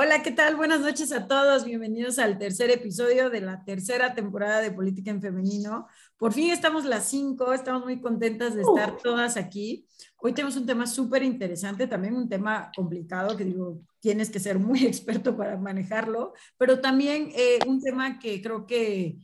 Hola, ¿qué tal? Buenas noches a todos. Bienvenidos al tercer episodio de la tercera temporada de Política en Femenino. Por fin estamos las cinco, estamos muy contentas de estar todas aquí. Hoy tenemos un tema súper interesante, también un tema complicado que digo, tienes que ser muy experto para manejarlo, pero también eh, un tema que creo que,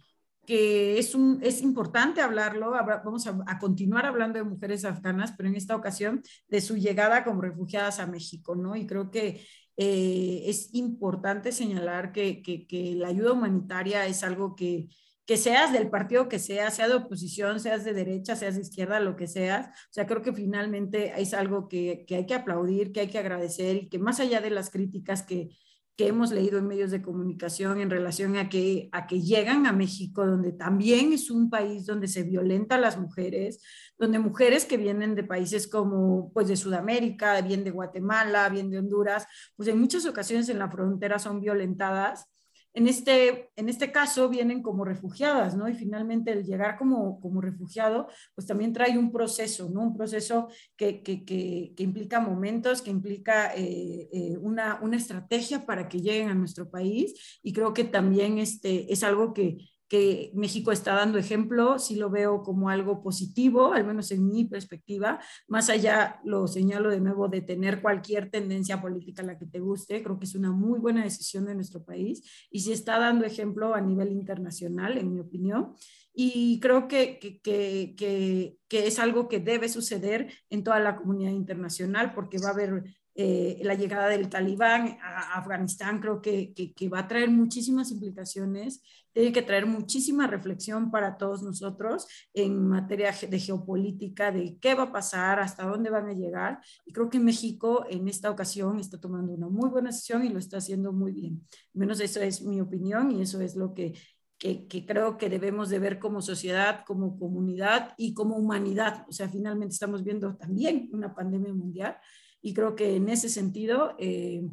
que es, un, es importante hablarlo. Vamos a, a, continuar hablando de mujeres afganas, pero en esta ocasión de su llegada como refugiadas a México, ¿no? Y creo que eh, es importante señalar que, que, la ayuda humanitaria es algo que, que seas del partido que seas, sea de oposición, seas de derecha, seas de izquierda, lo que seas. O sea, creo que finalmente es algo que, que hay que aplaudir, que hay que agradecer y que más allá de las críticas que, que hemos leído en medios de comunicación en relación a que, a que llegan a México, donde también es un país donde se violenta a las mujeres, donde mujeres que vienen de países como pues de Sudamérica, bien de Guatemala, bien de Honduras, pues en muchas ocasiones en la frontera son violentadas en este, en este caso vienen como refugiadas, ¿no? Y finalmente el llegar como, como refugiado, pues también trae un proceso, ¿no? Un proceso que, que, que, que implica momentos, que implica eh, eh, una, una estrategia para que lleguen a nuestro país y creo que también este, es algo que, que México está dando ejemplo, sí lo veo como algo positivo, al menos en mi perspectiva, más allá, lo señalo de nuevo, de tener cualquier tendencia política a la que te guste, creo que es una muy buena decisión de nuestro país y sí está dando ejemplo a nivel internacional, en mi opinión. Y creo que, que, que, que es algo que debe suceder en toda la comunidad internacional porque va a haber eh, la llegada del talibán a Afganistán creo que, que, va a traer muchísimas implicaciones, tiene que traer muchísima reflexión para todos nosotros en materia de geopolítica, de qué va a pasar, hasta dónde van a llegar. Y creo que México en esta ocasión está tomando una muy buena decisión y lo está haciendo muy bien. Menos eso es mi opinión y eso es lo que que, que, creo que debemos de ver como sociedad, como comunidad y como humanidad. O sea, finalmente estamos viendo también una pandemia mundial y creo que en ese sentido, eh,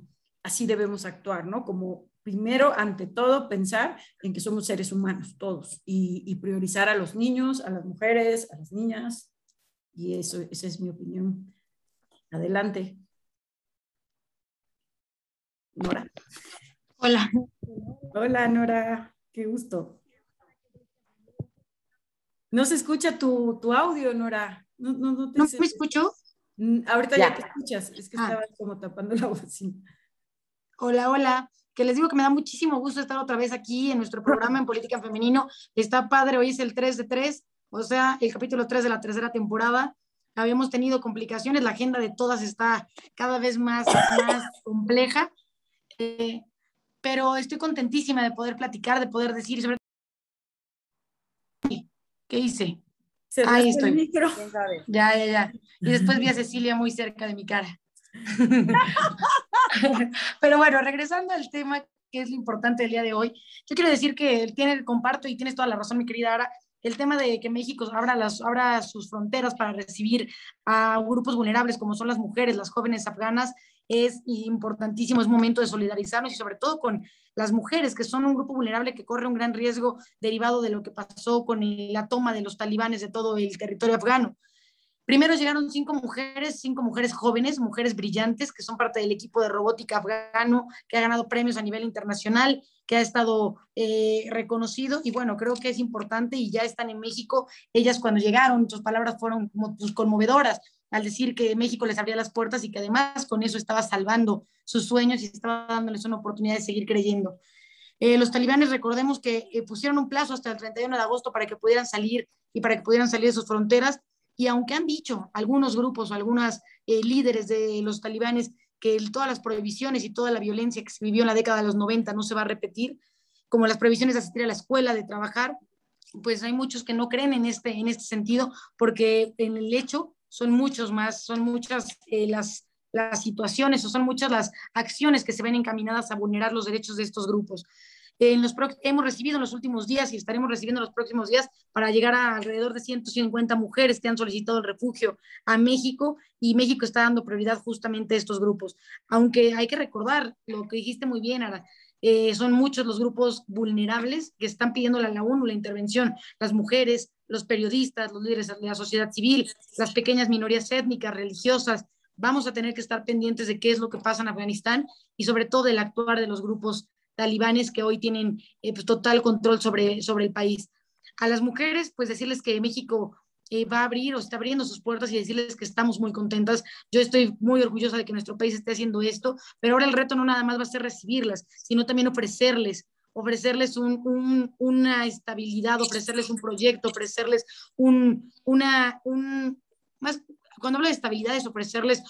así debemos actuar, ¿no? Como primero, ante todo, pensar en que somos seres humanos todos y, priorizar a los niños, a las mujeres, a las niñas. Y eso, esa es mi opinión. Adelante. Nora. Hola. Hola, Nora. Qué gusto. No se escucha tu, tu audio, Nora. No, no, no, te ¿No me escucho? Ahorita ya, te escuchas, es que ah. estaba como tapando la bocina. Hola, hola. Que les digo que me da muchísimo gusto estar otra vez aquí en nuestro programa en Política en Femenino. Está padre, hoy es el 3 de 3, o sea, el capítulo 3 de la tercera temporada. Habíamos tenido complicaciones, la agenda de todas está cada vez más, más compleja, eh, pero estoy contentísima de poder platicar, de poder decir sobre qué hice. Ahí estoy. micro. Ya, ya, ya. Y después vi a Cecilia muy cerca de mi cara. Pero bueno, regresando al tema que es lo importante del día de hoy, yo quiero decir que tiene, comparto y tienes toda la razón, mi querida Ara, el tema de que México abra, las, abra sus fronteras para recibir a grupos vulnerables como son las mujeres, las jóvenes afganas, es importantísimo, es momento de solidarizarnos y sobre todo con las mujeres, que son un grupo vulnerable que corre un gran riesgo derivado de lo que pasó con la toma de los talibanes de todo el territorio afgano. Primero llegaron cinco mujeres, cinco mujeres jóvenes, mujeres brillantes, que son parte del equipo de robótica afgano, que ha ganado premios a nivel internacional, que ha estado eh, reconocido. Y bueno, creo que es importante y ya están en México. Ellas cuando llegaron, sus palabras fueron pues, conmovedoras al decir que México les abría las puertas y que además con eso estaba salvando sus sueños y estaba dándoles una oportunidad de seguir creyendo. Eh, los talibanes, recordemos que eh, pusieron un plazo hasta el 31 de agosto para que pudieran salir y para que pudieran salir de sus fronteras y aunque han dicho algunos grupos o algunas eh, líderes de los talibanes que todas las prohibiciones y toda la violencia que se vivió en la década de los 90 no se va a repetir, como las prohibiciones de asistir a la escuela, de trabajar, pues hay muchos que no creen en este, en este sentido, porque en el hecho son muchos más, son muchas eh, las, las situaciones o son muchas las acciones que se ven encaminadas a vulnerar los derechos de estos grupos los hemos recibido en los últimos días y estaremos recibiendo en los próximos días para llegar a alrededor de 150 mujeres que han solicitado el refugio a México y México está dando prioridad justamente a estos grupos. Aunque hay que recordar lo que dijiste muy bien, Ara, eh, son muchos los grupos vulnerables que están pidiendo a la ONU la intervención, las mujeres, los periodistas, los líderes de la sociedad civil, las pequeñas minorías étnicas, religiosas, vamos a tener que estar pendientes de qué es lo que pasa en Afganistán y sobre todo del actuar de los grupos talibanes que hoy tienen eh, pues, total control sobre, sobre el país. A las mujeres, pues decirles que México eh, va a abrir o está abriendo sus puertas y decirles que estamos muy contentas. Yo estoy muy orgullosa de que nuestro país esté haciendo esto, pero ahora el reto no nada más va a ser recibirlas, sino también ofrecerles ofrecerles un, una estabilidad, ofrecerles un proyecto, ofrecerles un, una, un, más, cuando hablo de estabilidad es ofrecerles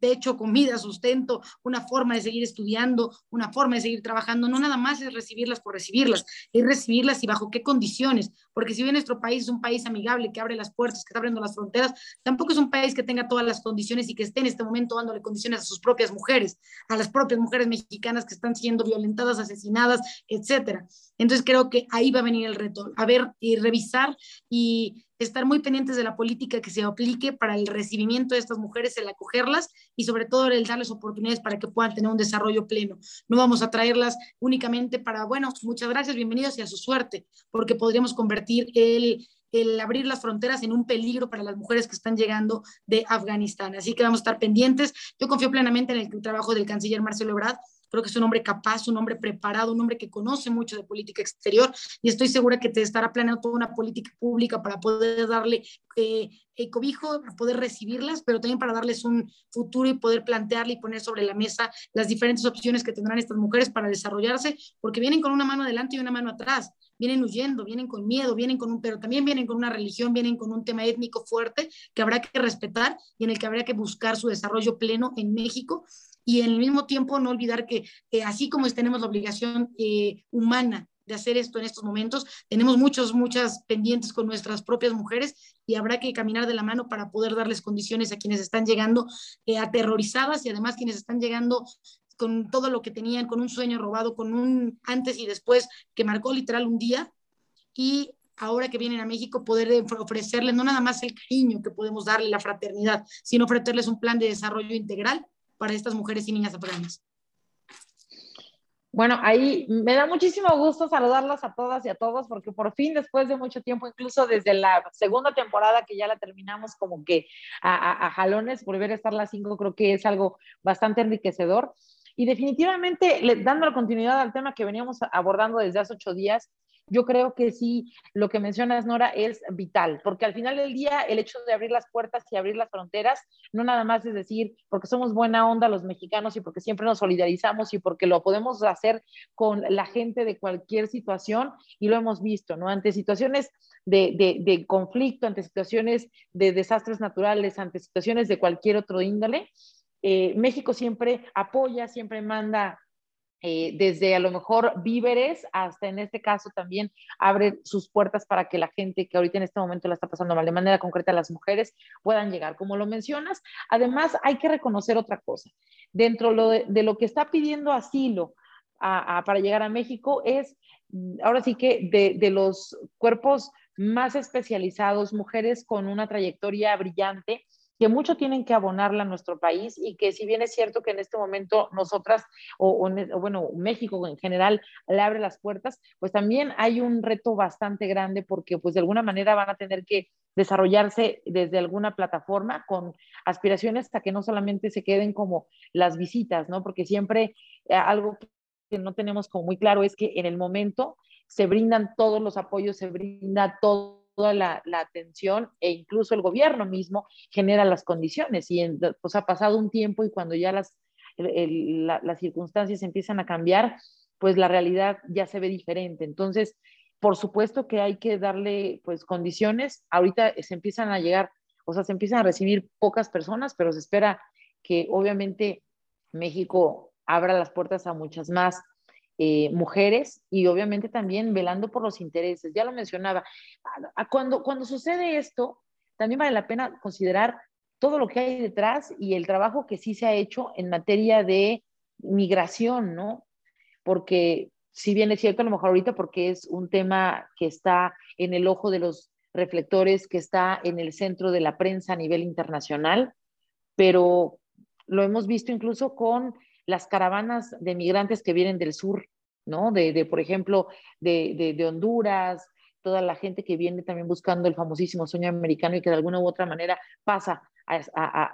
techo, comida, sustento, una forma de seguir estudiando, una forma de seguir trabajando. No nada más es recibirlas por recibirlas, es recibirlas y bajo qué condiciones. Porque si bien nuestro país es un país amigable, que abre las puertas, que está abriendo las fronteras, tampoco es un país que tenga todas las condiciones y que esté en este momento dándole condiciones a sus propias mujeres, a las propias mujeres mexicanas que están siendo violentadas, asesinadas, etcétera. Entonces creo que ahí va a venir el reto, a ver y revisar y estar muy pendientes de la política que se aplique para el recibimiento de estas mujeres, el acogerlas y sobre todo el darles oportunidades para que puedan tener un desarrollo pleno. No vamos a traerlas únicamente para, bueno, muchas gracias, bienvenidos y a su suerte, porque podríamos convertir el, el abrir las fronteras en un peligro para las mujeres que están llegando de Afganistán. Así que vamos a estar pendientes. Yo confío plenamente en el trabajo del canciller Marcelo Ebrard Creo que es un hombre capaz, un hombre preparado, un hombre que conoce mucho de política exterior y estoy segura que te estará planeando toda una política pública para poder darle eh, eh, cobijo, para poder recibirlas, pero también para darles un futuro y poder plantearle y poner sobre la mesa las diferentes opciones que tendrán estas mujeres para desarrollarse, porque vienen con una mano adelante y una mano atrás. Vienen huyendo, vienen con miedo, vienen con un, pero también vienen con una religión, vienen con un tema étnico fuerte que habrá que respetar y en el que habrá que buscar su desarrollo pleno en México y en el mismo tiempo no olvidar que así como tenemos la obligación eh, humana de hacer esto en estos momentos, tenemos muchos, muchas pendientes con nuestras propias mujeres y habrá que caminar de la mano para poder darles condiciones a quienes están llegando eh, aterrorizadas y además quienes están llegando con todo lo que tenían, con un sueño robado, con un antes y después que marcó literal un día. Y ahora que vienen a México poder ofrecerles no nada más el cariño que podemos darle, la fraternidad, sino ofrecerles un plan de desarrollo integral para estas mujeres y niñas afganas. Bueno, ahí me da muchísimo gusto saludarlas a todas y a todos, porque por fin, después de mucho tiempo, incluso desde la segunda temporada que ya la terminamos como que a, jalones, volver a estar las cinco creo que es algo bastante enriquecedor. Y definitivamente, dando la continuidad al tema que veníamos abordando desde hace ocho días, yo creo que sí, lo que mencionas, Nora, es vital, porque al final del día el hecho de abrir las puertas y abrir las fronteras, no nada más es decir, porque somos buena onda los mexicanos y porque siempre nos solidarizamos y porque lo podemos hacer con la gente de cualquier situación y lo hemos visto, ¿no? Ante situaciones de, de conflicto, ante situaciones de desastres naturales, ante situaciones de cualquier otro índole, eh, México siempre apoya, siempre manda eh, desde a lo mejor víveres hasta en este caso también abre sus puertas para que la gente que ahorita en este momento la está pasando mal, de manera concreta las mujeres, puedan llegar. Como lo mencionas, además hay que reconocer otra cosa. Dentro de, lo que está pidiendo asilo para llegar a México es, mm, ahora sí que de los cuerpos más especializados, mujeres con una trayectoria brillante, que mucho tienen que abonarla a nuestro país y que si bien es cierto que en este momento nosotras, o, bueno, México en general le abre las puertas, pues también hay un reto bastante grande porque pues de alguna manera van a tener que desarrollarse desde alguna plataforma con aspiraciones hasta que no solamente se queden como las visitas, ¿no? Porque siempre eh, algo que no tenemos como muy claro es que en el momento se brindan todos los apoyos, se brinda todo toda la, atención e incluso el gobierno mismo genera las condiciones. Y pues ha pasado un tiempo y cuando ya las, las circunstancias empiezan a cambiar, pues la realidad ya se ve diferente. Entonces, por supuesto que hay que darle pues condiciones. Ahorita se empiezan a llegar, o sea, se empiezan a recibir pocas personas, pero se espera que obviamente México abra las puertas a muchas más eh, mujeres y obviamente también velando por los intereses. Ya lo mencionaba, cuando, cuando sucede esto, también vale la pena considerar todo lo que hay detrás y el trabajo que sí se ha hecho en materia de migración, ¿no? Porque si bien es cierto, a lo mejor ahorita porque es un tema que está en el ojo de los reflectores, que está en el centro de la prensa a nivel internacional, pero lo hemos visto incluso con las caravanas de migrantes que vienen del sur, ¿no? De, por ejemplo, de, Honduras, toda la gente que viene también buscando el famosísimo sueño americano y que de alguna u otra manera pasa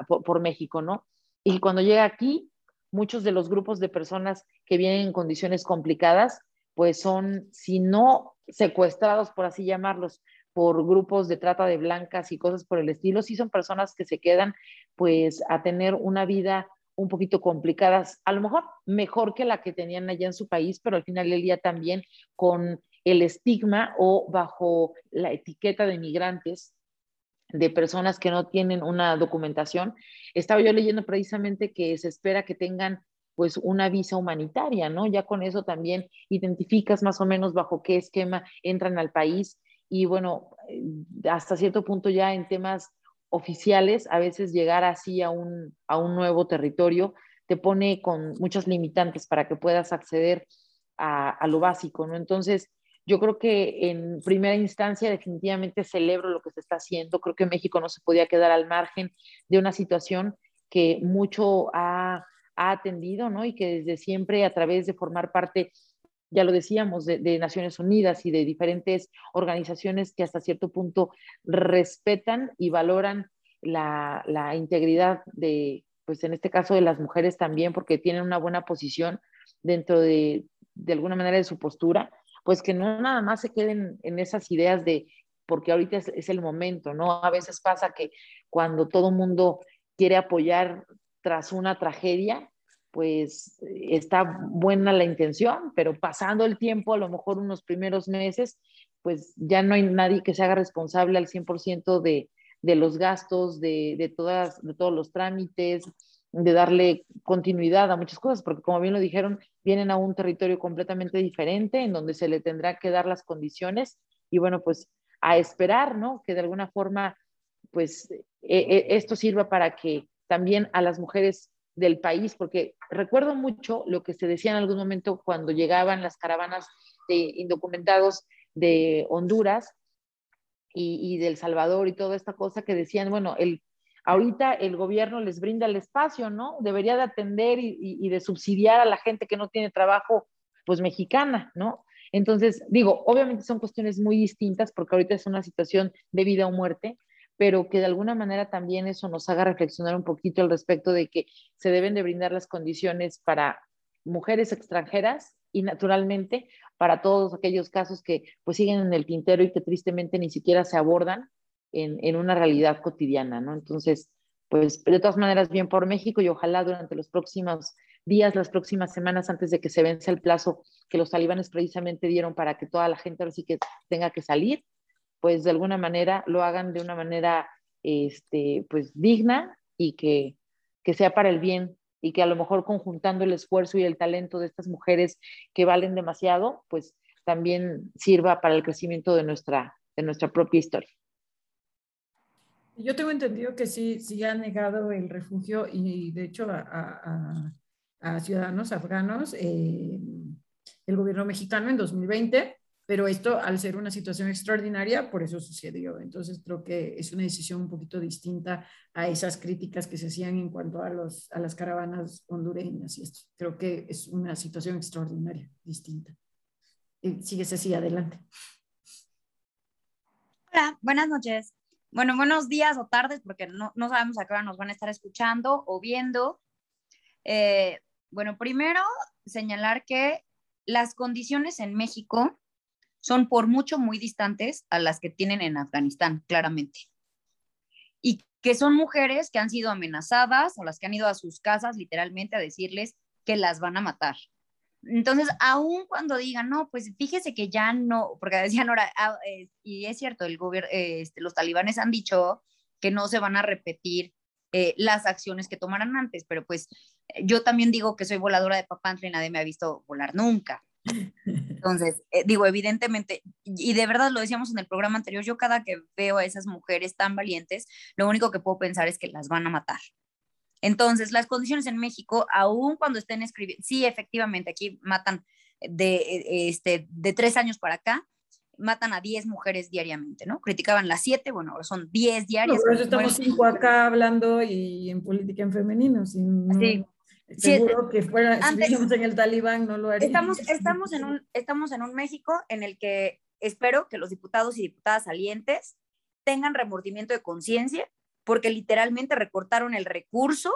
por, México, ¿no? y cuando llega aquí, muchos de los grupos de personas que vienen en condiciones complicadas, pues son, si no secuestrados, por así llamarlos, por grupos de trata de blancas y cosas por el estilo, sí son personas que se quedan pues a tener una vida un poquito complicadas, a lo mejor mejor que la que tenían allá en su país, pero al final del día también con el estigma o bajo la etiqueta de migrantes de personas que no tienen una documentación. Estaba yo leyendo precisamente que se espera que tengan pues una visa humanitaria, ¿no? Ya con eso también identificas más o menos bajo qué esquema entran al país y bueno, eh, hasta cierto punto ya en temas oficiales, a veces llegar así a un, a un nuevo territorio te pone con muchas limitantes para que puedas acceder a, a lo básico, ¿no? Entonces, yo creo que en primera instancia definitivamente celebro lo que se está haciendo. Creo que México no se podía quedar al margen de una situación que mucho ha, ha atendido, ¿no? Y que desde siempre a través de formar parte, ya lo decíamos, de, de, Naciones Unidas y de diferentes organizaciones que hasta cierto punto respetan y valoran la, la integridad de, pues en este caso de las mujeres también, porque tienen una buena posición dentro de, de alguna manera de su postura pues que no nada más se queden en esas ideas de, porque ahorita es, es el momento, ¿no? A veces pasa que cuando todo mundo quiere apoyar tras una tragedia, pues está buena la intención, pero pasando el tiempo, a lo mejor unos primeros meses, pues ya no hay nadie que se haga responsable al 100% de, de los gastos, de, de, todas, de todos los trámites, de darle continuidad a muchas cosas, porque como bien lo dijeron, vienen a un territorio completamente diferente en donde se le tendrá que dar las condiciones y bueno, pues a esperar, ¿no? Que de alguna forma, pues e e esto sirva para que también a las mujeres del país, porque recuerdo mucho lo que se decía en algún momento cuando llegaban las caravanas de indocumentados de Honduras y, y del Salvador y toda esta cosa que decían, bueno, el ahorita el gobierno les brinda el espacio, ¿no? Debería de atender y, y, y, de subsidiar a la gente que no tiene trabajo, pues mexicana, ¿no? Entonces, digo, obviamente son cuestiones muy distintas porque ahorita es una situación de vida o muerte, pero que de alguna manera también eso nos haga reflexionar un poquito al respecto de que se deben de brindar las condiciones para mujeres extranjeras y naturalmente para todos aquellos casos que pues siguen en el tintero y que tristemente ni siquiera se abordan en, en, una realidad cotidiana, ¿no? Entonces, pues de todas maneras, bien por México y ojalá durante los próximos días, las próximas semanas, antes de que se vence el plazo que los talibanes precisamente dieron para que toda la gente ahora sí que tenga que salir, pues de alguna manera lo hagan de una manera, este, pues digna y que, que sea para el bien y que a lo mejor conjuntando el esfuerzo y el talento de estas mujeres que valen demasiado, pues también sirva para el crecimiento de nuestra, de nuestra propia historia. Yo tengo entendido que sí, sí ha negado el refugio y de hecho a, ciudadanos afganos eh, el gobierno mexicano en 2020, pero esto al ser una situación extraordinaria, por eso sucedió. Entonces creo que es una decisión un poquito distinta a esas críticas que se hacían en cuanto a, los, a las caravanas hondureñas y esto. Creo que es una situación extraordinaria, distinta. Y sigues así, adelante. Hola, buenas noches. Bueno, buenos días o tardes, porque no, no sabemos a qué hora nos van a estar escuchando o viendo. Eh, bueno, primero señalar que las condiciones en México son por mucho muy distantes a las que tienen en Afganistán, claramente. Y que son mujeres que han sido amenazadas o las que han ido a sus casas literalmente a decirles que las van a matar. Entonces, aun cuando digan, no, pues fíjese que ya no, porque decían ahora, ah, eh, y es cierto, el gobierno, eh, este, los talibanes han dicho que no se van a repetir eh, las acciones que tomaran antes, pero pues yo también digo que soy voladora de Papantla y nadie me ha visto volar nunca. Entonces, eh, digo, evidentemente, y de verdad lo decíamos en el programa anterior, yo cada que veo a esas mujeres tan valientes, lo único que puedo pensar es que las van a matar. Entonces, las condiciones en México, aún cuando estén escribiendo, sí, efectivamente, aquí matan de, eh, este, de tres años para acá, matan a 10 mujeres diariamente, ¿no? Criticaban las 7, bueno, ahora son 10 diarias. No, por eso estamos cinco acá hablando y en política en femenino. Sin, sí. Seguro sí, que fuera, antes, si en el talibán no lo haría. Estamos, estamos, en un, estamos en un México en el que espero que los diputados y diputadas salientes tengan remordimiento de conciencia porque literalmente recortaron el recurso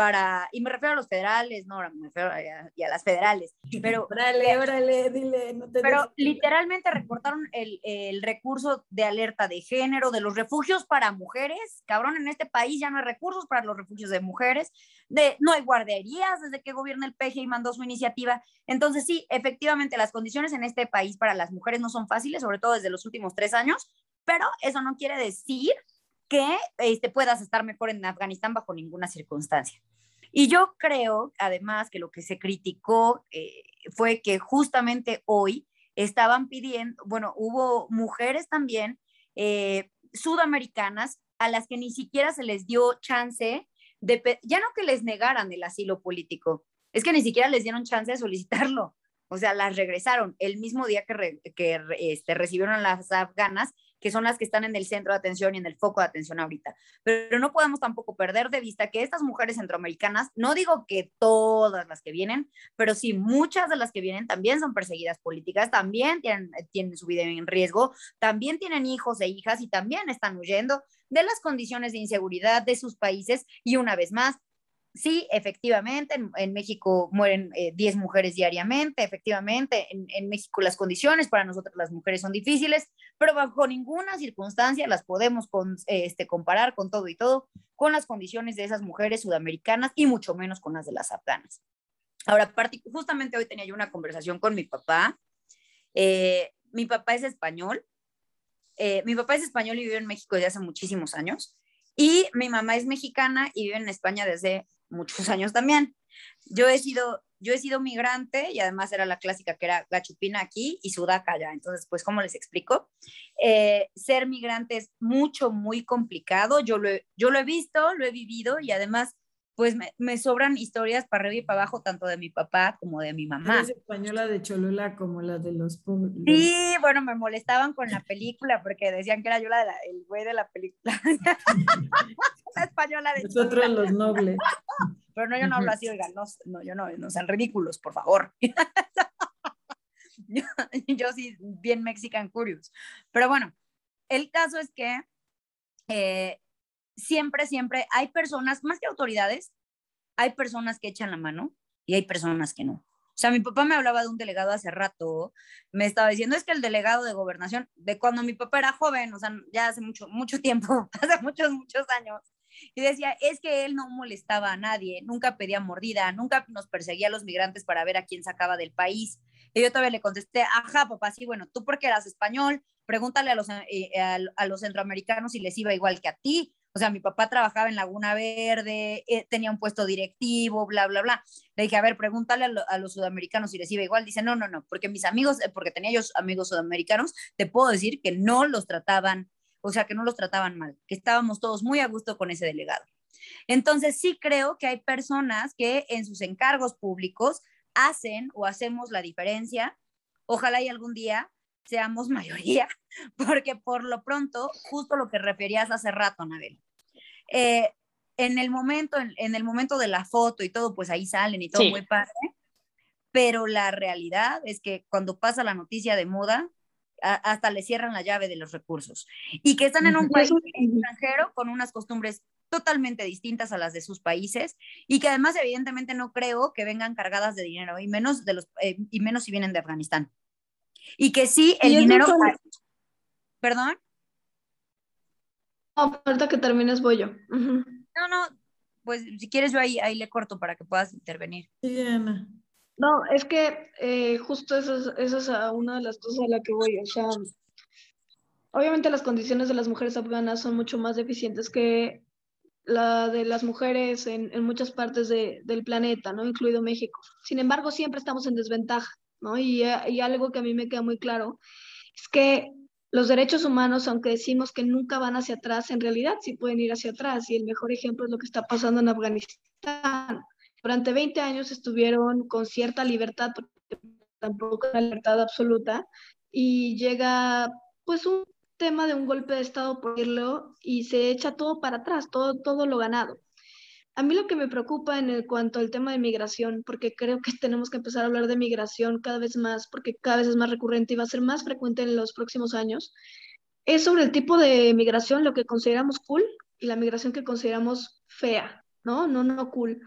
para, y me refiero a los federales, no, me refiero a, y a las federales, pero... órale, órale, dile, no te Pero literalmente recortaron el, el, recurso de alerta de género, de los refugios para mujeres, cabrón, en este país ya no hay recursos para los refugios de mujeres, de, no hay guarderías desde que gobierna el PG y mandó su iniciativa. Entonces sí, efectivamente las condiciones en este país para las mujeres no son fáciles, sobre todo desde los últimos tres años, pero eso no quiere decir que este, puedas estar mejor en Afganistán bajo ninguna circunstancia. Y yo creo, además, que lo que se criticó eh, fue que justamente hoy estaban pidiendo, bueno, hubo mujeres también eh, sudamericanas a las que ni siquiera se les dio chance de, ya no que les negaran el asilo político, es que ni siquiera les dieron chance de solicitarlo. O sea, las regresaron el mismo día que, que este, recibieron las afganas que son las que están en el centro de atención y en el foco de atención ahorita. Pero no podemos tampoco perder de vista que estas mujeres centroamericanas, no digo que todas las que vienen, pero sí muchas de las que vienen también son perseguidas políticas, también tienen, tienen su vida en riesgo, también tienen hijos e hijas y también están huyendo de las condiciones de inseguridad de sus países y una vez más, Sí, efectivamente, en, México mueren 10 eh, mujeres diariamente, efectivamente, en, México las condiciones para nosotros las mujeres son difíciles, pero bajo ninguna circunstancia las podemos este, comparar con todo y todo con las condiciones de esas mujeres sudamericanas y mucho menos con las de las afganas. Ahora, justamente hoy tenía yo una conversación con mi papá. Eh, mi papá es español. Eh, mi papá es español y vive en México desde hace muchísimos años. Y mi mamá es mexicana y vive en España desde muchos años también. Yo he sido, yo he sido migrante y además era la clásica que era la chupina aquí y sudaca allá. Entonces, pues, ¿cómo les explico? Eh, ser migrante es mucho, muy complicado. Yo lo, yo lo he visto, lo he vivido y además pues me, sobran historias para arriba y para abajo, tanto de mi papá como de mi mamá. Es española de Cholula como la de los pobres. Sí, bueno, me molestaban con la película porque decían que era yo la, el güey de la película. la española de Nosotros los nobles. Pero no, yo no hablo así, oigan, no, yo no, no sean ridículos, por favor. yo, sí, bien Mexican Curious. Pero bueno, el caso es que eh, siempre, siempre hay personas, más que autoridades, hay personas que echan la mano y hay personas que no. O sea, mi papá me hablaba de un delegado hace rato, me estaba diciendo, es que el delegado de gobernación, de cuando mi papá era joven, o sea, ya hace mucho, mucho tiempo, hace muchos, muchos años, y decía, es que él no molestaba a nadie, nunca pedía mordida, nunca nos perseguía a los migrantes para ver a quién sacaba del país. Y yo todavía le contesté, ajá, papá, sí, bueno, tú porque eras español, pregúntale a los, eh, a los centroamericanos si les iba igual que a ti. O sea, mi papá trabajaba en Laguna Verde, eh, tenía un puesto directivo, bla, bla, bla. Le dije, a ver, pregúntale a, los sudamericanos si les iba igual. Dice, no, no, no, porque mis amigos, eh, porque tenía yo amigos sudamericanos, te puedo decir que no los trataban, o sea, que no los trataban mal, que estábamos todos muy a gusto con ese delegado. Entonces, sí creo que hay personas que en sus encargos públicos hacen o hacemos la diferencia. Ojalá y algún día seamos mayoría, porque por lo pronto, justo lo que referías hace rato, Anabel, eh, en el momento, en, el momento de la foto y todo, pues ahí salen y todo muy padre, pero la realidad es que cuando pasa la noticia de moda, hasta le cierran la llave de los recursos y que están en un país extranjero con unas costumbres totalmente distintas a las de sus países y que además evidentemente no creo que vengan cargadas de dinero y menos de los eh, y menos si vienen de Afganistán. Y que sí, el dinero... ¿Perdón? No, falta que termines voy yo. No, no, pues si quieres yo ahí, ahí le corto para que puedas intervenir. Sí, Ana. No, es que eh, justo eso es, eso una de las cosas a la que voy. O sea, obviamente las condiciones de las mujeres afganas son mucho más deficientes que la de las mujeres en, en muchas partes de, del planeta, ¿no? Incluido México. Sin embargo, siempre estamos en desventaja. ¿no? Y, y algo que a mí me queda muy claro es que los derechos humanos, aunque decimos que nunca van hacia atrás, en realidad sí pueden ir hacia atrás. Y el mejor ejemplo es lo que está pasando en Afganistán. Durante 20 años estuvieron con cierta libertad, porque tampoco una libertad absoluta, y llega pues un tema de un golpe de Estado, por decirlo, y se echa todo para atrás, todo, todo lo ganado. A mí lo que me preocupa en cuanto al tema de migración, porque creo que tenemos que empezar a hablar de migración cada vez más, porque cada vez es más recurrente y va a ser más frecuente en los próximos años, es sobre el tipo de migración, lo que consideramos cool y la migración que consideramos fea. ¿no? No, no cool.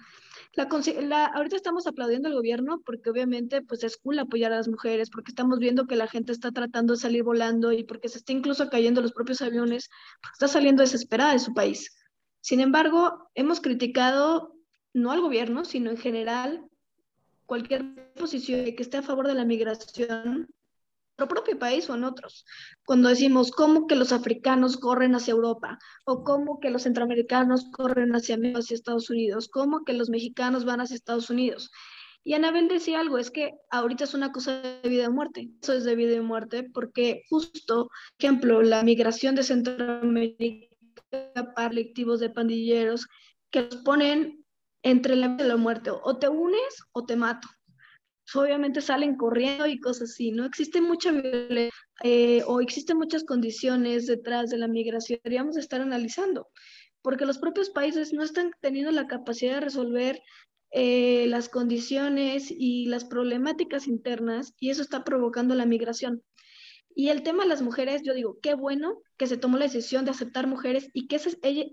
La, ahorita estamos aplaudiendo al gobierno porque obviamente pues es cool apoyar a las mujeres, porque estamos viendo que la gente está tratando de salir volando y porque se está incluso cayendo los propios aviones, porque está saliendo desesperada de su país. Sin embargo, hemos criticado no al gobierno, sino en general cualquier posición que esté a favor de la migración propio país o en otros. Cuando decimos cómo que los africanos corren hacia Europa o cómo que los centroamericanos corren hacia, hacia Estados Unidos, cómo que los mexicanos van hacia Estados Unidos. Y Anabel decía algo, es que ahorita es una cosa de vida o muerte. Eso es de vida y muerte porque justo, ejemplo, la migración de Centroamérica para colectivos de pandilleros que los ponen entre la vida y la muerte. O te unes o te mato obviamente salen corriendo y cosas así, ¿no? Existe mucha eh, o existen muchas condiciones detrás de la migración, deberíamos estar analizando, porque los propios países no están teniendo la capacidad de resolver eh, las condiciones y las problemáticas internas y eso está provocando la migración. Y el tema de las mujeres, yo digo, qué bueno que se tomó la decisión de aceptar mujeres y que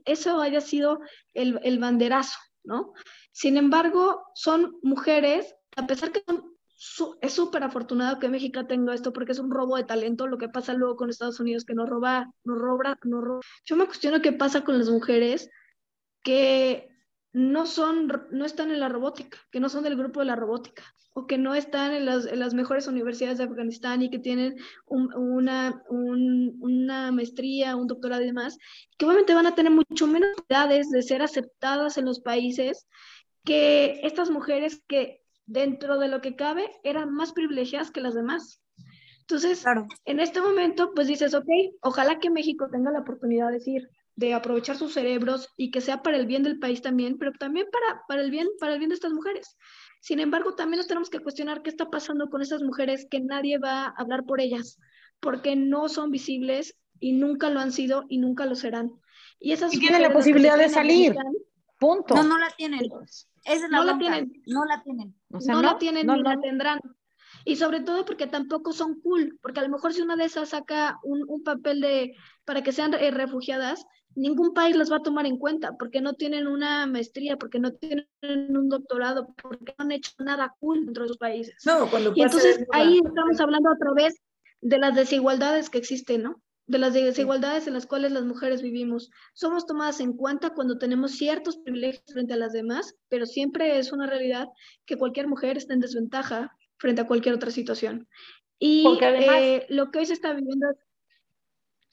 eso haya sido el, el banderazo, ¿no? Sin embargo, son mujeres a pesar que es súper afortunado que México tenga esto porque es un robo de talento, lo que pasa luego con Estados Unidos que no roba, no roba, no roba. Yo me cuestiono qué pasa con las mujeres que no son, no están en la robótica, que no son del grupo de la robótica, o que no están en las, en las mejores universidades de Afganistán y que tienen una, una maestría, un doctorado y demás, que obviamente van a tener mucho menos posibilidades de ser aceptadas en los países que estas mujeres que dentro de lo que cabe, eran más privilegiadas que las demás. Entonces, en este momento, pues dices, ok, ojalá que México tenga la oportunidad de decir, de aprovechar sus cerebros y que sea para el bien del país también, pero también para, para, el, bien, para el bien de estas mujeres. Sin embargo, también nos tenemos que cuestionar qué está pasando con estas mujeres que nadie va a hablar por ellas, porque no son visibles y nunca lo han sido y nunca lo serán. Y esas tienen la posibilidad de salir. Punto. No, no la tienen. Esa es la no la tienen. No la tienen. no, la tienen ni la tendrán. Y sobre todo porque tampoco son cool, porque a lo mejor si una de esas saca un, un papel de para que sean eh, refugiadas, ningún país las va a tomar en cuenta, porque no tienen una maestría, porque no tienen un doctorado, porque no han hecho nada cool dentro de sus países. No, cuando y entonces ahí estamos hablando otra vez de las desigualdades que existen, ¿no? De las desigualdades en las cuales las mujeres vivimos. Somos tomadas en cuenta cuando tenemos ciertos privilegios frente a las demás, pero siempre es una realidad que cualquier mujer está en desventaja frente a cualquier otra situación. Y eh, lo que hoy se está viviendo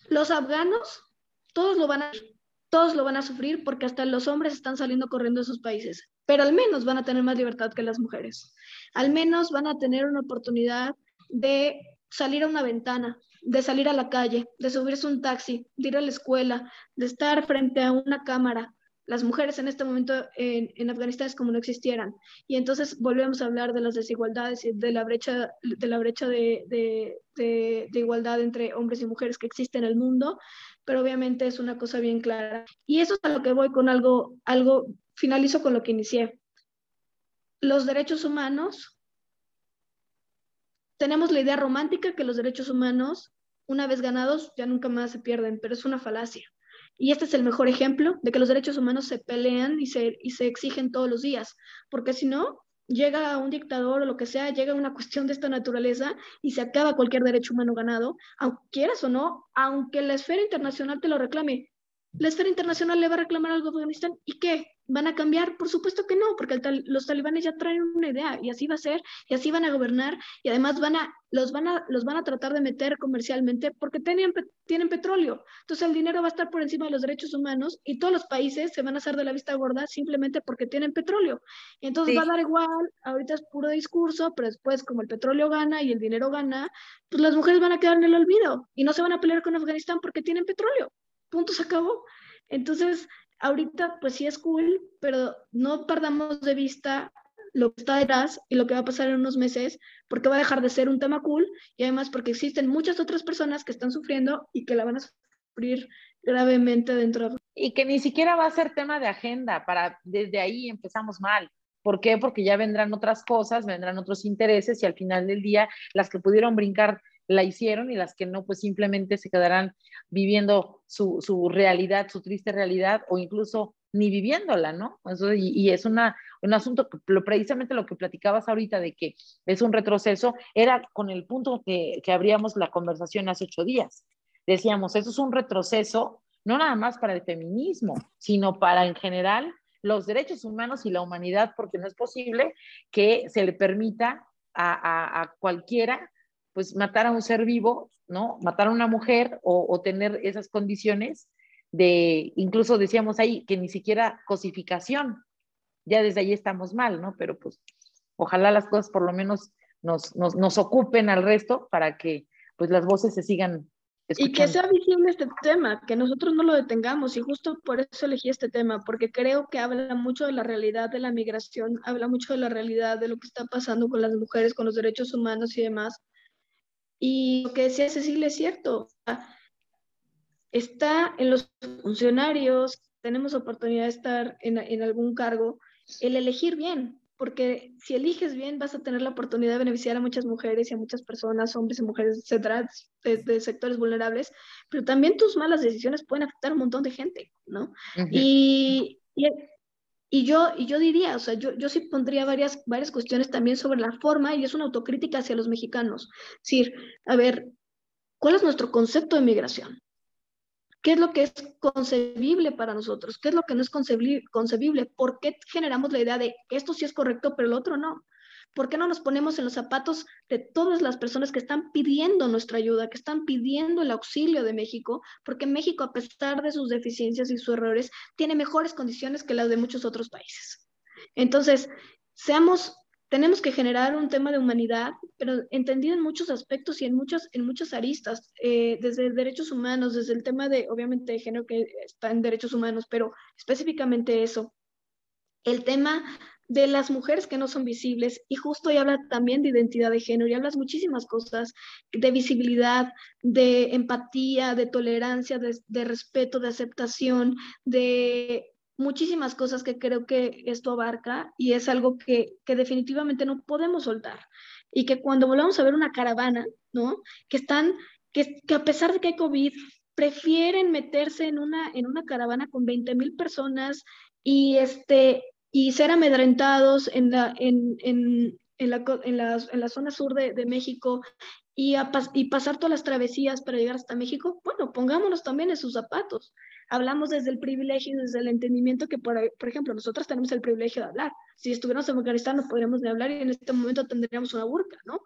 los afganos, todos lo van a todos lo van a sufrir porque hasta los hombres están saliendo corriendo de sus países, pero al menos van a tener más libertad que las mujeres. Al menos van a tener una oportunidad de salir a una ventana, de salir a la calle, de subirse un taxi, de ir a la escuela, de estar frente a una cámara. Las mujeres en este momento en, Afganistán es como no existieran. Y entonces volvemos a hablar de las desigualdades y de la brecha, de, la brecha de, de, igualdad entre hombres y mujeres que existe en el mundo, pero obviamente es una cosa bien clara. Y eso es a lo que voy con algo, algo, finalizo con lo que inicié. Los derechos humanos tenemos la idea romántica que los derechos humanos, una vez ganados, ya nunca más se pierden, pero es una falacia. Y este es el mejor ejemplo de que los derechos humanos se pelean y se, y se exigen todos los días, porque si no, llega un dictador o lo que sea, llega una cuestión de esta naturaleza y se acaba cualquier derecho humano ganado, aunque quieras o no, aunque la esfera internacional te lo reclame. La esfera internacional le va a reclamar algo a Afganistán y qué? ¿Van a cambiar? Por supuesto que no, porque los talibanes ya traen una idea y así va a ser, y así van a gobernar, y además van a, los, van a, los van a tratar de meter comercialmente porque tienen, tienen petróleo. Entonces el dinero va a estar por encima de los derechos humanos y todos los países se van a hacer de la vista gorda simplemente porque tienen petróleo. Entonces va a dar igual, ahorita es puro discurso, pero después como el petróleo gana y el dinero gana, pues las mujeres van a quedar en el olvido y no se van a pelear con Afganistán porque tienen petróleo. Punto, se acabó. Entonces, ahorita pues sí es cool, pero no perdamos de vista lo que está detrás y lo que va a pasar en unos meses, porque va a dejar de ser un tema cool y además porque existen muchas otras personas que están sufriendo y que la van a sufrir gravemente dentro de... Y que ni siquiera va a ser tema de agenda, para desde ahí empezamos mal. ¿Por qué? Porque ya vendrán otras cosas, vendrán otros intereses y al final del día las que pudieron brincar la hicieron y las que no, pues simplemente se quedarán viviendo su, realidad, su triste realidad o incluso ni viviéndola, ¿no? y, es una, un asunto que precisamente lo que platicabas ahorita de que es un retroceso, era con el punto que, que abríamos la conversación hace ocho días. Decíamos, eso es un retroceso, no nada más para el feminismo, sino para en general los derechos humanos y la humanidad, porque no es posible que se le permita a, a, cualquiera pues matar a un ser vivo, ¿no? Matar a una mujer o, o tener esas condiciones de, incluso decíamos ahí, que ni siquiera cosificación, ya desde ahí estamos mal, ¿no? Pero pues ojalá las cosas por lo menos nos, nos, nos ocupen al resto para que pues las voces se sigan y que sea visible este tema, que nosotros no lo detengamos. Y justo por eso elegí este tema, porque creo que habla mucho de la realidad de la migración, habla mucho de la realidad de lo que está pasando con las mujeres, con los derechos humanos y demás. Y lo que decía Cecilia es cierto. Está en los funcionarios, tenemos oportunidad de estar en, en algún cargo, el elegir bien, porque si eliges bien vas a tener la oportunidad de beneficiar a muchas mujeres y a muchas personas, hombres y mujeres, etcétera, de, sectores vulnerables, pero también tus malas decisiones pueden afectar a un montón de gente, ¿no? y, y, yo, y yo diría, o sea, yo, yo sí pondría varias, varias cuestiones también sobre la forma y es una autocrítica hacia los mexicanos. Es decir, a ver, ¿cuál es nuestro concepto de migración? ¿Qué es lo que es concebible para nosotros? ¿Qué es lo que no es concebible? ¿Por qué generamos la idea de esto sí es correcto, pero el otro no? ¿Por qué no nos ponemos en los zapatos de todas las personas que están pidiendo nuestra ayuda, que están pidiendo el auxilio de México? Porque México, a pesar de sus deficiencias y sus errores, tiene mejores condiciones que las de muchos otros países. Entonces, seamos tenemos que generar un tema de humanidad, pero entendido en muchos aspectos y en muchas, en muchas aristas, eh, desde derechos humanos, desde el tema de, obviamente, de género que está en derechos humanos, pero específicamente eso. El tema de las mujeres que no son visibles y justo y habla también de identidad de género y hablas muchísimas cosas de visibilidad, de empatía, de tolerancia, de respeto, de aceptación, de muchísimas cosas que creo que esto abarca y es algo que, que definitivamente no podemos soltar. Y que cuando volvamos a ver una caravana, ¿no? Que están, que, que a pesar de que hay COVID, prefieren meterse en una, en una caravana con 20 mil personas y, este, y ser amedrentados en la, en, en, en la, la, la zona sur de, de México y, a, y pasar todas las travesías para llegar hasta México, bueno, pongámonos también en sus zapatos hablamos desde el privilegio, desde el entendimiento que, por, por ejemplo, nosotros tenemos el privilegio de hablar. Si estuviéramos en Afganistán no podríamos ni hablar y en este momento tendríamos una burka, ¿no?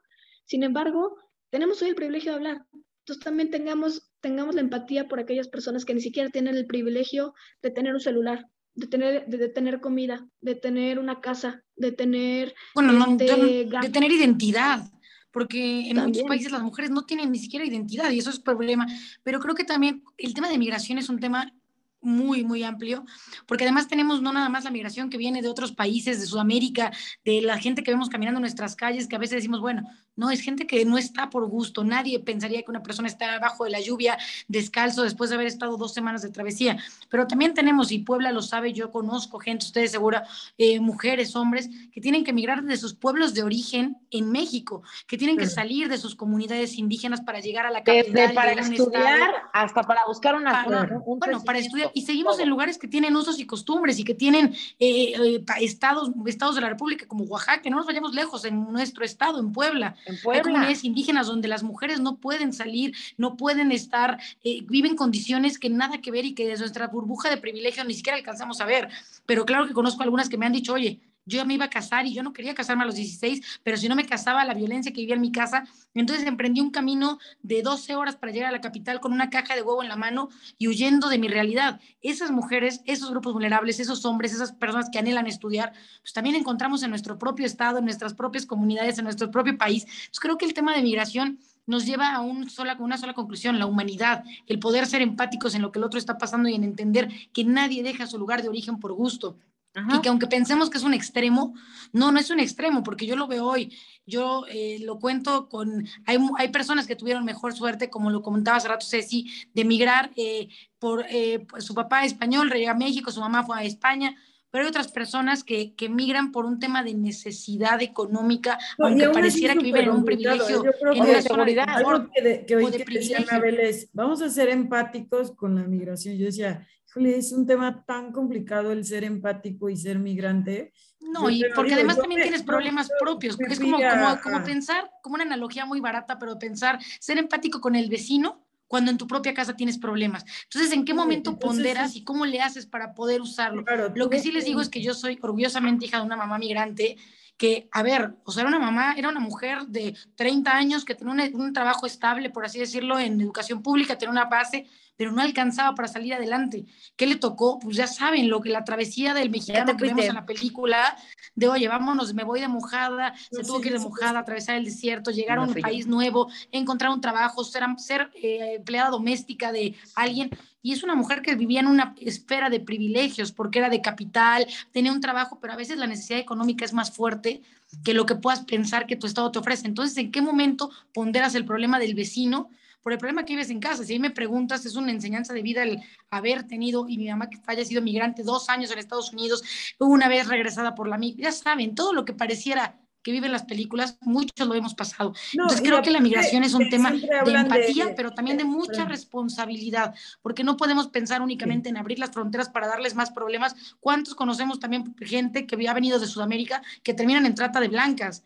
Sin embargo, tenemos hoy el privilegio de hablar. Entonces también tengamos, tengamos la empatía por aquellas personas que ni siquiera tienen el privilegio de tener un celular, de tener, de, tener comida, de tener una casa, de tener... Bueno, no, de, de tener identidad porque en muchos países las mujeres no tienen ni siquiera identidad y eso es problema. Pero creo que también el tema de migración es un tema muy, muy amplio, porque además tenemos no nada más la migración que viene de otros países, de Sudamérica, de la gente que vemos caminando en nuestras calles, que a veces decimos, bueno, no, es gente que no está por gusto, nadie pensaría que una persona está abajo de la lluvia, descalzo, después de haber estado dos semanas de travesía, pero también tenemos, y Puebla lo sabe, yo conozco gente, ustedes seguro, eh, mujeres, hombres, que tienen que emigrar de sus pueblos de origen en México, que tienen que salir de sus comunidades indígenas para llegar a la capital. para estudiar hasta para buscar una... bueno, para estudiar y seguimos en lugares que tienen usos y costumbres y que tienen eh, eh, estados, estados de la República como Oaxaca, no nos vayamos lejos, en nuestro estado, en Puebla. Hay comunidades indígenas donde las mujeres no pueden salir, no pueden estar, eh, viven condiciones que nada que ver y que desde nuestra burbuja de privilegio ni siquiera alcanzamos a ver. Pero claro que conozco algunas que me han dicho, oye, yo me iba a casar y yo no quería casarme a los 16, pero si no me casaba, la violencia que vivía en mi casa, entonces emprendí un camino de 12 horas para llegar a la capital con una caja de huevo en la mano y huyendo de mi realidad. Esas mujeres, esos grupos vulnerables, esos hombres, esas personas que anhelan estudiar, pues también encontramos en nuestro propio estado, en nuestras propias comunidades, en nuestro propio país. Pues creo que el tema de migración nos lleva a un sola, una sola conclusión, la humanidad, el poder ser empáticos en lo que el otro está pasando y en entender que nadie deja su lugar de origen por gusto, y que aunque pensemos que es un extremo, no, no es un extremo, porque yo lo veo hoy. Yo eh, lo cuento con, hay, hay, personas que tuvieron mejor suerte, como lo comentaba hace rato Ceci, de emigrar eh, por eh, pues, su papá español, llegó a México, su mamá fue a España, pero hay otras personas que, que migran por un tema de necesidad económica, aunque pareciera que viven en un privilegio, en una seguridad. Algo que, que hoy que decía Anabel es, vamos a ser empáticos con la migración. Yo decía, es un tema tan complicado el ser empático y ser migrante. No, y porque además también tienes problemas propios. Es como, como, como pensar, como una analogía muy barata, pero pensar, ser empático con el vecino cuando en tu propia casa tienes problemas. Entonces, ¿en qué momento ponderas y cómo le haces para poder usarlo? Lo que sí les digo es que yo soy orgullosamente hija de una mamá migrante que, a ver, o sea, era una mamá, era una mujer de 30 años que tenía un, un trabajo estable, por así decirlo, en educación pública, tenía una base pero no alcanzaba para salir adelante. ¿Qué le tocó? Pues ya saben, lo que la travesía del mexicano que vemos en la película, de oye, vámonos, me voy de mojada, se tuvo que ir de mojada, atravesar el desierto, llegar a un país nuevo, encontrar un trabajo, ser, ser eh, empleada doméstica de alguien. Y es una mujer que vivía en una esfera de privilegios, porque era de capital, tenía un trabajo, pero a veces la necesidad económica es más fuerte que lo que puedas pensar que tu estado te ofrece. Entonces, ¿en qué momento ponderas el problema del vecino? Por el problema que vives en casa. Si me preguntas, es una enseñanza de vida el haber tenido, y mi mamá que haya sido migrante dos años en Estados Unidos, una vez regresada por la migra, ya saben, todo lo que pareciera que viven las películas, muchos lo hemos pasado. Entonces creo que la migración es un tema de empatía, pero también de mucha responsabilidad, porque no podemos pensar únicamente en abrir las fronteras para darles más problemas. ¿Cuántos conocemos también gente que había venido de Sudamérica que terminan en trata de blancas?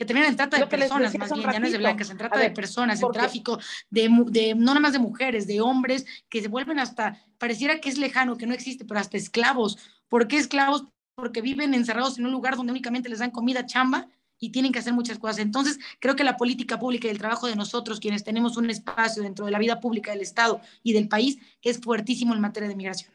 Que terminan en trata de personas, más bien, ya no es de blancas, en trata de personas, en tráfico, de, de, no nada más de mujeres, de hombres, que se vuelven hasta, pareciera que es lejano, que no existe, pero hasta esclavos. ¿Por qué esclavos? Porque viven encerrados en un lugar donde únicamente les dan comida chamba y tienen que hacer muchas cosas. Entonces, creo que la política pública y el trabajo de nosotros, quienes tenemos un espacio dentro de la vida pública del Estado y del país, es fuertísimo en materia de migración.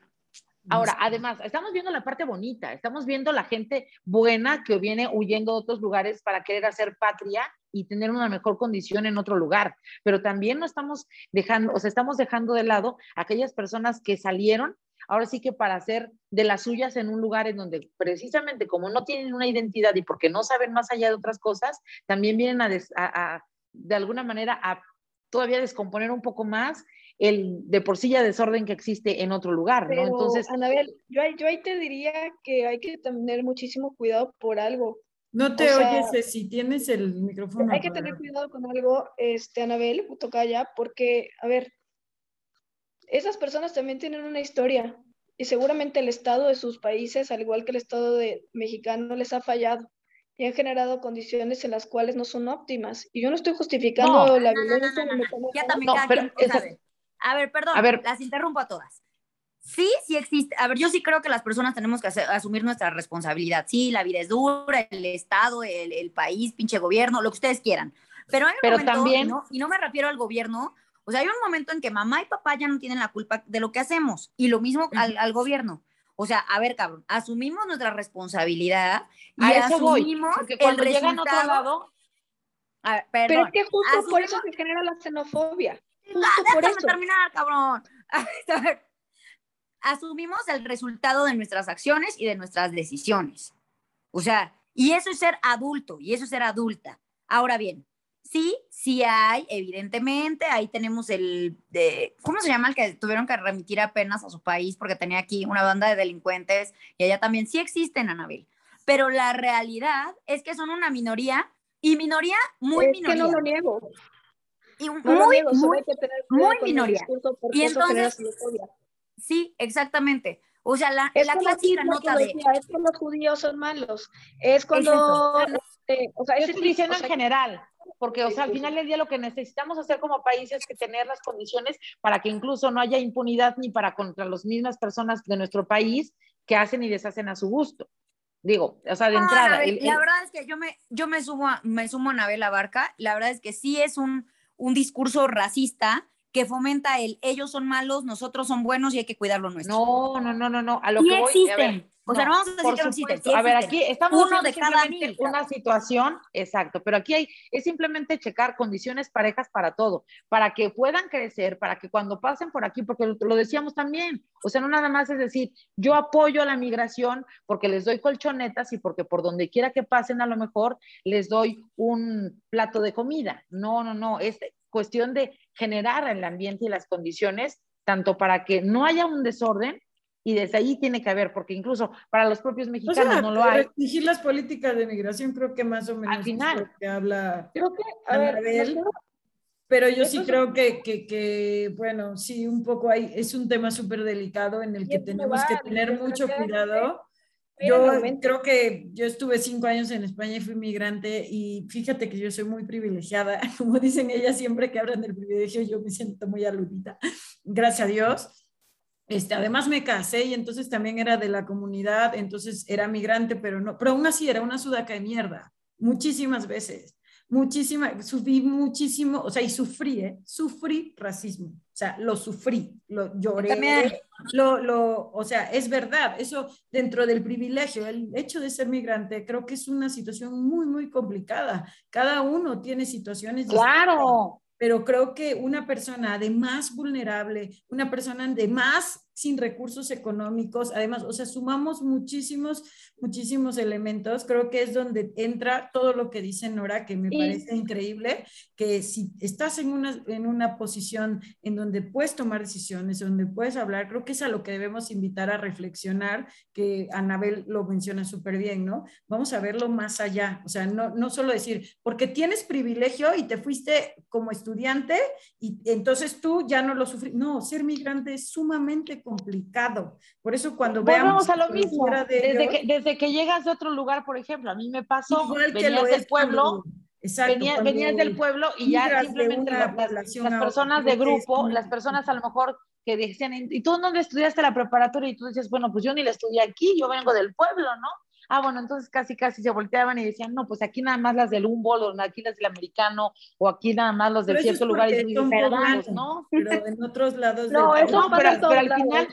Ahora, además, estamos viendo la parte bonita, estamos viendo la gente buena que viene huyendo de otros lugares para querer hacer patria y tener una mejor condición en otro lugar, pero también no estamos dejando, o sea, estamos dejando de lado aquellas personas que salieron, ahora sí que para hacer de las suyas en un lugar en donde precisamente como no tienen una identidad y porque no saben más allá de otras cosas, también vienen a, a de alguna manera a todavía descomponer un poco más el de por sí ya desorden que existe en otro lugar, ¿no? Entonces, Anabel, yo, yo ahí te diría que hay que tener muchísimo cuidado por algo. No te oyes si tienes el micrófono. Hay que tener cuidado con algo, este, Anabel, ya porque, a ver, esas personas también tienen una historia y seguramente el Estado de sus países, al igual que el Estado de mexicano, les ha fallado y han generado condiciones en las cuales no son óptimas. Y yo no estoy justificando la violencia. ya también cada a ver, perdón, a ver. las interrumpo a todas. Sí, sí existe. A ver, yo sí creo que las personas tenemos que asumir nuestra responsabilidad. Sí, la vida es dura, el Estado, el, país, pinche gobierno, lo que ustedes quieran. Pero hay un momento, también... y no me refiero al gobierno, o sea, hay un momento en que mamá y papá ya no tienen la culpa de lo que hacemos. Y lo mismo al, gobierno. O sea, a ver, cabrón, asumimos nuestra responsabilidad y asumimos porque cuando el llegan a otro lado. Pero es que justo por eso se genera la xenofobia. Déjame terminar, cabrón. A ver, asumimos el resultado de nuestras acciones y de nuestras decisiones. O sea, y eso es ser adulto, y eso es ser adulta. Ahora bien, sí, sí hay, evidentemente, ahí tenemos el, de, ¿cómo se llama el que tuvieron que remitir apenas a su país porque tenía aquí una banda de delincuentes y allá también sí existen, Anabel. Pero la realidad es que son una minoría y minoría muy minoría. Que no lo niego y muy, muy, muy minoria. Y entonces, sí, exactamente. O sea, la, la clásica nota de... Es que los judíos son malos. Es cuando... Este, o sea, estoy diciendo en general. Porque, o sea, al final del día lo que necesitamos hacer como país es que tener las condiciones para que incluso no haya impunidad ni para contra las mismas personas de nuestro país que hacen y deshacen a su gusto. Digo, o sea, de entrada. La verdad es que yo me, yo me sumo a, me sumo a Anabel Barca. La verdad es que sí es un, un discurso racista que fomenta el ellos son malos, nosotros son buenos y hay que cuidar lo nuestro. No, no, no, no, no. A lo que voy, existen. O sea, no vamos a decir que no existen. a ver, aquí estamos uno de cada una situación, exacto, pero aquí hay es simplemente checar condiciones parejas para todo, para que puedan crecer, para que cuando pasen por aquí, porque lo, lo decíamos también, o sea, no nada más es decir, yo apoyo a la migración porque les doy colchonetas y porque por donde quiera que pasen a lo mejor les doy un plato de comida. No, no, no, es cuestión de generar el ambiente y las condiciones, tanto para que no haya un desorden y desde ahí tiene que haber, porque incluso para los propios mexicanos no lo hay. Restringir las políticas de migración creo que más o menos Al final, es lo que habla Creo que, a ver, Anabel, pero yo sí creo que, que, que, bueno, sí, un poco hay, es un tema súper delicado en el que tenemos que tener mucho cuidado. Yo creo que yo estuve cinco años en España y fui migrante y fíjate que yo soy muy privilegiada, como dicen ellas siempre que hablan del privilegio, yo me siento muy aludida, gracias a Dios. Este, además me casé y entonces también era de la comunidad, entonces era migrante, pero no, pero aún así era una sudaca de mierda, muchísimas veces muchísima, sufrí muchísimo, o sea, y sufrí, ¿eh? Sufrí racismo, o sea, lo sufrí, lo lloré, lo, lo, o sea, es verdad, eso dentro del privilegio, el hecho de ser migrante, creo que es una situación muy, muy complicada. Cada uno tiene situaciones. Claro. Pero creo que una persona de más vulnerable, una persona de más sin recursos económicos, además, o sea, sumamos muchísimos, muchísimos elementos, creo que es donde entra todo lo que dice Nora, que me parece increíble, que si estás en una, en una posición en donde puedes tomar decisiones, donde puedes hablar, creo que es a lo que debemos invitar a reflexionar, que Anabel lo menciona súper bien, ¿no? Vamos a verlo más allá, o sea, no, no solo decir, porque tienes privilegio y te fuiste como estudiante y entonces tú ya no lo sufriste, no, ser migrante es sumamente complicado. Por eso cuando veamos... Vamos a lo mismo. desde, que, desde que llegas de otro lugar, por ejemplo, a mí me pasó, venías del pueblo... Exacto, venías, del pueblo y ya simplemente las, personas de grupo, las personas a lo mejor que decían, ¿y tú dónde estudiaste la preparatoria? Y tú dices, bueno, pues yo ni la estudié aquí, yo vengo del pueblo, ¿no? Ah, bueno, entonces casi casi se volteaban y decían, no, pues aquí nada más las del Humboldt, o aquí las del americano, o aquí nada más los del cierto lugar. Y son ¿no? Pero en otros lados no, eso no, pero, pero al final,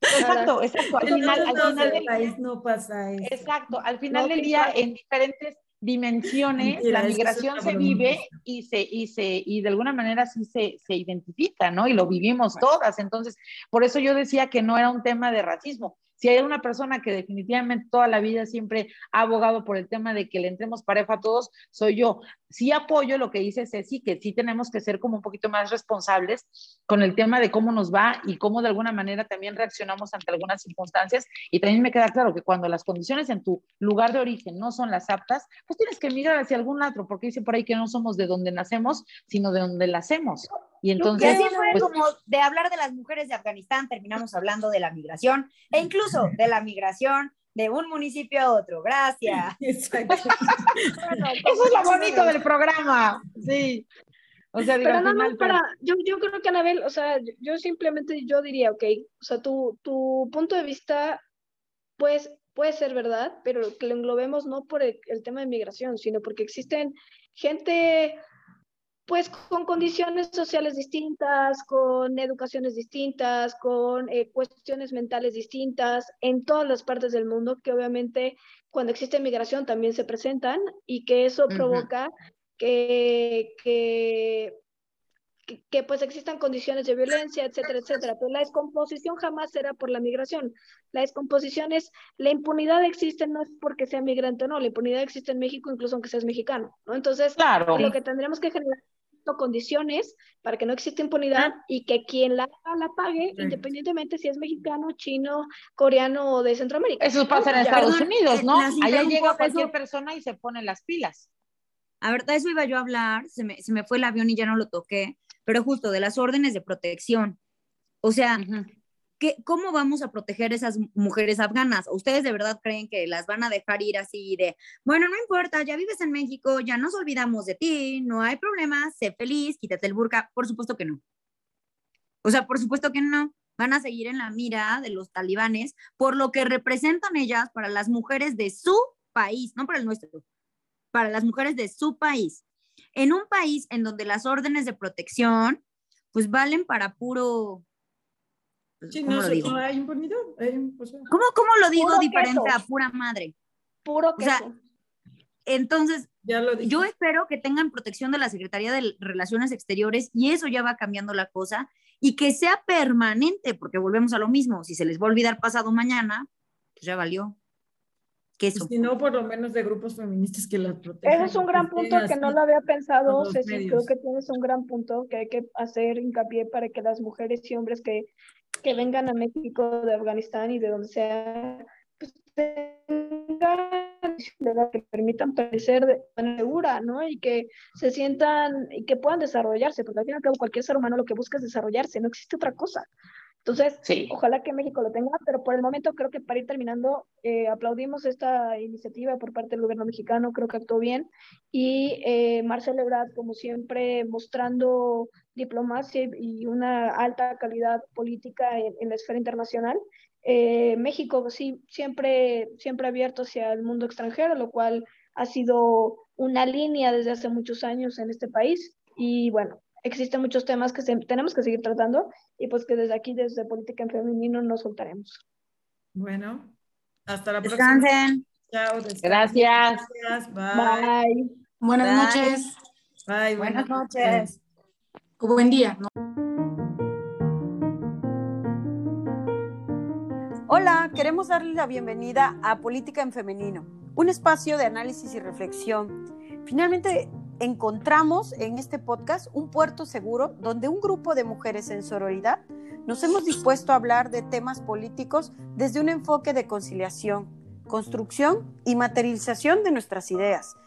Exacto, exacto. Al final, al final del país no pasa eso. Exacto, al final del día, en diferentes dimensiones, la migración se vive y se, y se, y de alguna manera sí se, se identifica, ¿no? Y lo vivimos todas. Entonces, por eso yo decía que no era un tema de racismo, si hay una persona que definitivamente toda la vida siempre ha abogado por el tema de que le entremos pareja a todos, soy yo. Sí apoyo lo que dice Ceci, que sí tenemos que ser como un poquito más responsables con el tema de cómo nos va y cómo de alguna manera también reaccionamos ante algunas circunstancias. Y también me queda claro que cuando las condiciones en tu lugar de origen no son las aptas, pues tienes que emigrar hacia algún otro, porque dice por ahí que no somos de donde nacemos, sino de donde la hacemos. Y entonces... así fue pues como de hablar de las mujeres de Afganistán, terminamos hablando de la migración e incluso de la migración de un municipio a otro. Gracias. Eso es lo bonito del programa. Sí. O sea, pero no, no, para, yo, yo creo que Anabel, o sea, yo simplemente yo diría, ok, o sea, tu, tu punto de vista, pues, puede ser verdad, pero que lo englobemos no por el tema de migración, sino porque existen gente pues con condiciones sociales distintas, con educaciones distintas, con eh, cuestiones mentales distintas en todas las partes del mundo, que obviamente cuando existe migración también se presentan y que eso provoca que, que, que, pues existan condiciones de violencia, etcétera, etcétera. Pero la descomposición jamás será por la migración. La descomposición es, la impunidad existe no es porque sea migrante o no, la impunidad existe en México incluso aunque seas mexicano, ¿no? Entonces, claro. lo que tendremos que generar condiciones para que no exista impunidad ah. y que quien la la pague, independientemente si es mexicano, chino, coreano o de Centroamérica. Eso pasa en Estados Unidos, ¿no? Allá llega cualquier persona y se pone las pilas. A ver, de eso iba yo a hablar, se me, se me, fue el avión y ya no lo toqué, pero justo de las órdenes de protección. O sea, ¿cómo vamos a proteger esas mujeres afganas? ¿Ustedes de verdad creen que las van a dejar ir así de, bueno, no importa, ya vives en México, ya nos olvidamos de ti, no hay problema, sé feliz, quítate el burka? Por supuesto que no. O sea, por supuesto que no. Van a seguir en la mira de los talibanes por lo que representan ellas para las mujeres de su país, no para el nuestro, para las mujeres de su país. En un país en donde las órdenes de protección pues valen para puro ¿Cómo lo digo? ¿Cómo, lo digo diferente a pura madre? Puro queso. entonces, yo espero que tengan protección de la Secretaría de Relaciones Exteriores y eso ya va cambiando la cosa y que sea permanente, porque volvemos a lo mismo. Si se les va a olvidar pasado mañana, pues ya valió. Que eso. Si no, por lo menos de grupos feministas que las protejan. Ese es un gran punto que no lo había pensado, Ceci. Creo que tienes un gran punto que hay que hacer hincapié para que las mujeres y hombres que que vengan a México de Afganistán y de donde sea, pues tengan que permitan crecer de manera segura, ¿no? Y que se sientan y que puedan desarrollarse, porque al fin y al cabo cualquier ser humano lo que busca es desarrollarse, no existe otra cosa. Entonces, ojalá que México lo tenga, pero por el momento creo que para ir terminando, eh, aplaudimos esta iniciativa por parte del gobierno mexicano, creo que actuó bien, y eh, Marcelo Ebrard, como siempre, mostrando diplomacia y una alta calidad política en, la esfera internacional. Eh, México, sí, siempre, siempre abierto hacia el mundo extranjero, lo cual ha sido una línea desde hace muchos años en este país. Y bueno, existen muchos temas que tenemos que seguir tratando y pues que desde aquí, desde Política en Femenino, nos soltaremos. Bueno, hasta la próxima. Chao, Gracias. Bye. Buenas noches. Bye. Buenas, noches. Buen día. Hola, queremos darle la bienvenida a Política en Femenino, un espacio de análisis y reflexión. Finalmente, encontramos en este podcast un puerto seguro donde un grupo de mujeres en sororidad nos hemos dispuesto a hablar de temas políticos desde un enfoque de conciliación, construcción y materialización de nuestras ideas.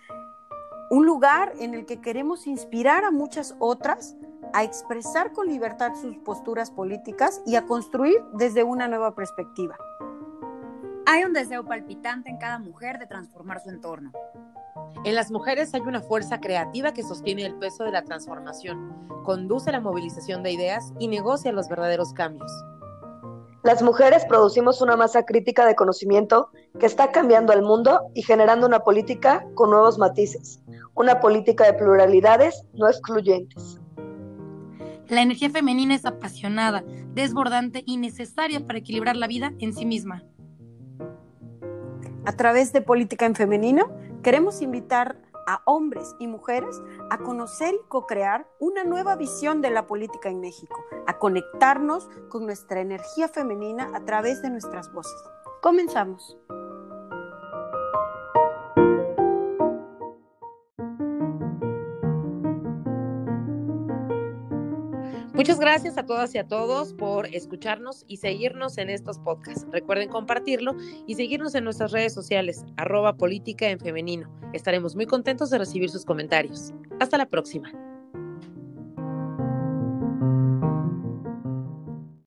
Un lugar en el que queremos inspirar a muchas otras a expresar con libertad sus posturas políticas y a construir desde una nueva perspectiva. Hay un deseo palpitante en cada mujer de transformar su entorno. En las mujeres hay una fuerza creativa que sostiene el peso de la transformación, conduce la movilización de ideas y negocia los verdaderos cambios. Las mujeres producimos una masa crítica de conocimiento que está cambiando al mundo y generando una política con nuevos matices, una política de pluralidades no excluyentes. La energía femenina es apasionada, desbordante y necesaria para equilibrar la vida en sí misma. A través de Política en Femenino, queremos invitar a hombres y mujeres a conocer y co-crear una nueva visión de la política en México, a conectarnos con nuestra energía femenina a través de nuestras voces. Comenzamos. Muchas gracias a todas y a todos por escucharnos y seguirnos en estos podcasts. Recuerden compartirlo y seguirnos en nuestras redes sociales, arroba política en femenino. Estaremos muy contentos de recibir sus comentarios. Hasta la próxima.